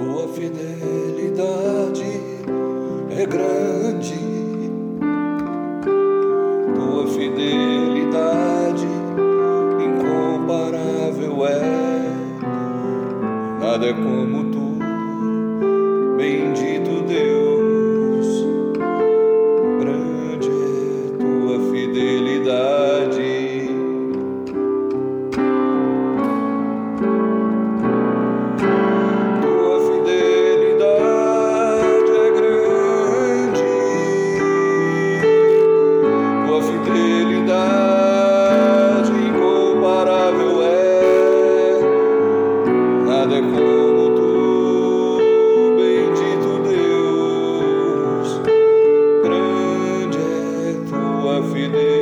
Tua fidelidade é grande, Tua fidelidade incomparável é. Nada é como tu, bendito Deus. É como tu, bendito Deus, grande é tua fidelidade.